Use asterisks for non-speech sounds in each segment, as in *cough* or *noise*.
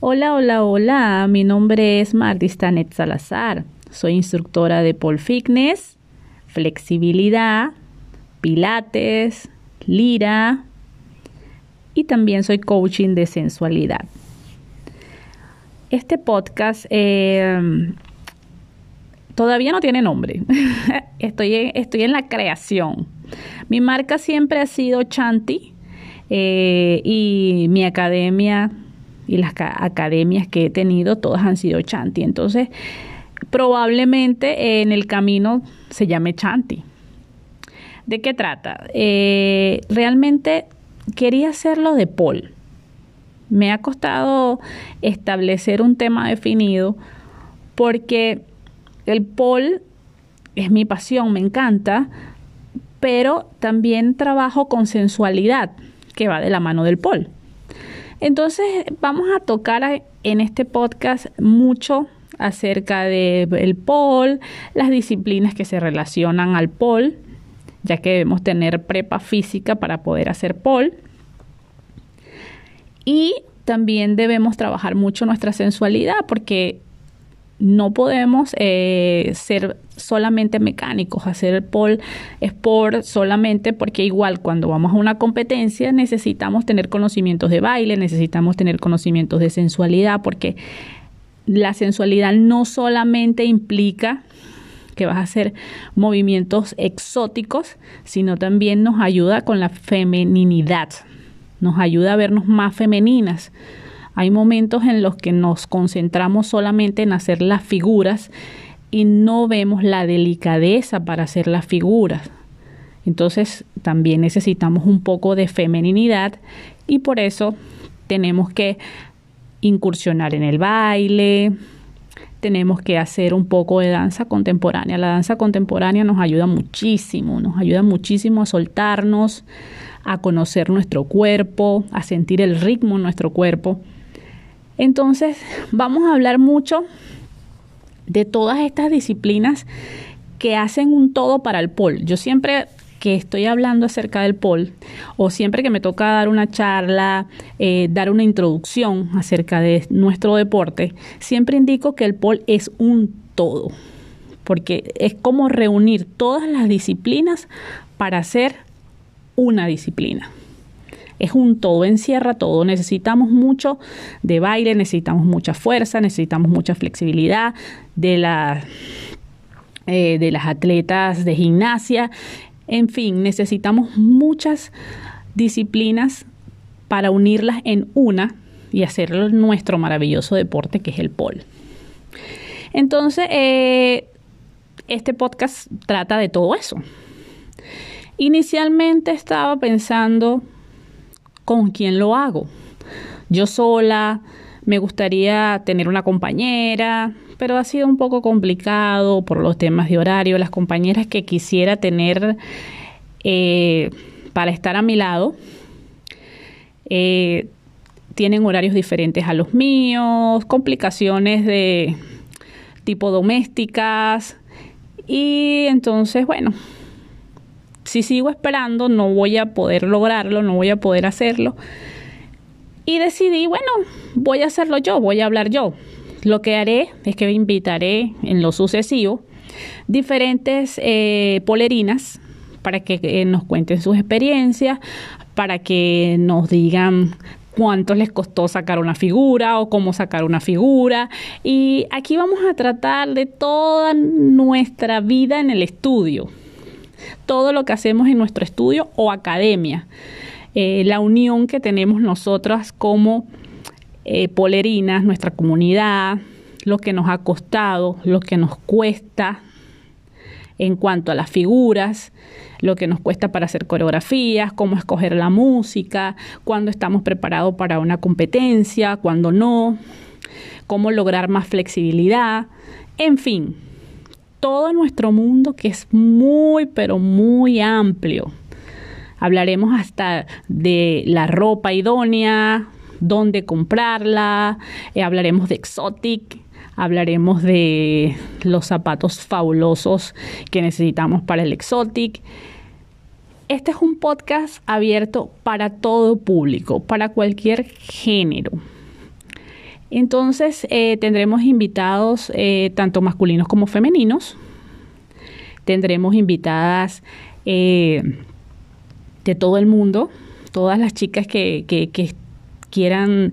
Hola, hola, hola. Mi nombre es Mardistanet Salazar. Soy instructora de pole fitness, flexibilidad, pilates, lira y también soy coaching de sensualidad. Este podcast eh, todavía no tiene nombre. *laughs* estoy, en, estoy en la creación. Mi marca siempre ha sido Chanti eh, y mi academia y las academias que he tenido, todas han sido Chanti. Entonces, probablemente en el camino se llame Chanti. ¿De qué trata? Eh, realmente quería hacerlo de Paul. Me ha costado establecer un tema definido porque el Paul es mi pasión, me encanta, pero también trabajo con sensualidad, que va de la mano del Paul. Entonces vamos a tocar en este podcast mucho acerca del el pol, las disciplinas que se relacionan al pol, ya que debemos tener prepa física para poder hacer pol. Y también debemos trabajar mucho nuestra sensualidad porque no podemos eh, ser solamente mecánicos, hacer el pole sport solamente porque igual cuando vamos a una competencia necesitamos tener conocimientos de baile, necesitamos tener conocimientos de sensualidad porque la sensualidad no solamente implica que vas a hacer movimientos exóticos, sino también nos ayuda con la femeninidad, nos ayuda a vernos más femeninas hay momentos en los que nos concentramos solamente en hacer las figuras y no vemos la delicadeza para hacer las figuras. Entonces también necesitamos un poco de femeninidad y por eso tenemos que incursionar en el baile, tenemos que hacer un poco de danza contemporánea. La danza contemporánea nos ayuda muchísimo, nos ayuda muchísimo a soltarnos, a conocer nuestro cuerpo, a sentir el ritmo en nuestro cuerpo. Entonces, vamos a hablar mucho de todas estas disciplinas que hacen un todo para el pol. Yo siempre que estoy hablando acerca del pol o siempre que me toca dar una charla, eh, dar una introducción acerca de nuestro deporte, siempre indico que el pol es un todo, porque es como reunir todas las disciplinas para hacer una disciplina es un todo, encierra todo. Necesitamos mucho de baile, necesitamos mucha fuerza, necesitamos mucha flexibilidad de, eh, de las atletas de gimnasia. En fin, necesitamos muchas disciplinas para unirlas en una y hacer nuestro maravilloso deporte que es el pole. Entonces, eh, este podcast trata de todo eso. Inicialmente estaba pensando con quién lo hago. Yo sola, me gustaría tener una compañera, pero ha sido un poco complicado por los temas de horario. Las compañeras que quisiera tener eh, para estar a mi lado eh, tienen horarios diferentes a los míos, complicaciones de tipo domésticas y entonces, bueno, si sigo esperando no voy a poder lograrlo, no voy a poder hacerlo. Y decidí, bueno, voy a hacerlo yo, voy a hablar yo. Lo que haré es que invitaré en lo sucesivo diferentes eh, polerinas para que eh, nos cuenten sus experiencias, para que nos digan cuánto les costó sacar una figura o cómo sacar una figura. Y aquí vamos a tratar de toda nuestra vida en el estudio todo lo que hacemos en nuestro estudio o academia. Eh, la unión que tenemos nosotras como eh, polerinas, nuestra comunidad, lo que nos ha costado, lo que nos cuesta en cuanto a las figuras, lo que nos cuesta para hacer coreografías, cómo escoger la música, cuándo estamos preparados para una competencia, cuándo no, cómo lograr más flexibilidad, en fin, todo nuestro mundo que es muy, pero muy amplio. Hablaremos hasta de la ropa idónea, dónde comprarla, eh, hablaremos de exotic, hablaremos de los zapatos fabulosos que necesitamos para el exotic. Este es un podcast abierto para todo público, para cualquier género. Entonces eh, tendremos invitados eh, tanto masculinos como femeninos. Tendremos invitadas eh, de todo el mundo, todas las chicas que, quieran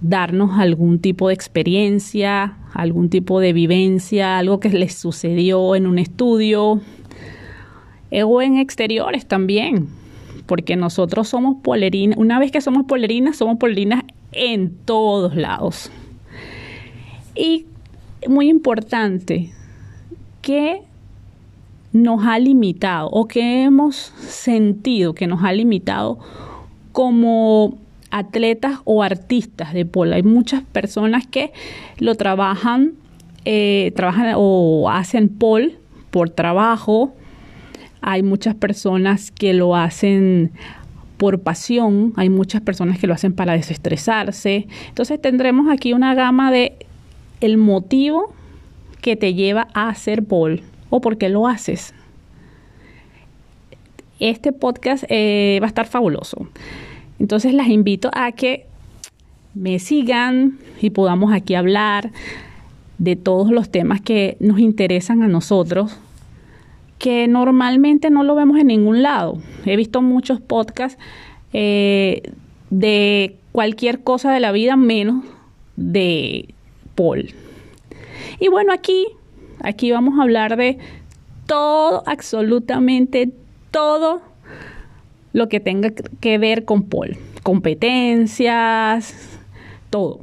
darnos algún tipo de experiencia, algún tipo de vivencia, algo que les sucedió en un estudio o en exteriores también porque nosotros somos polerinas, una vez que somos polerinas, somos polerinas en todos lados. Y muy importante, que nos ha limitado o que hemos sentido que nos ha limitado como atletas o artistas de polo. Hay muchas personas que lo trabajan, eh, trabajan o hacen pole por trabajo, hay muchas personas que lo hacen por pasión, hay muchas personas que lo hacen para desestresarse. Entonces tendremos aquí una gama de el motivo que te lleva a hacer pole o por qué lo haces. Este podcast eh, va a estar fabuloso. Entonces las invito a que me sigan y podamos aquí hablar de todos los temas que nos interesan a nosotros que normalmente no lo vemos en ningún lado. He visto muchos podcasts eh, de cualquier cosa de la vida menos de Paul. Y bueno, aquí, aquí vamos a hablar de todo, absolutamente todo lo que tenga que ver con Paul. Competencias, todo.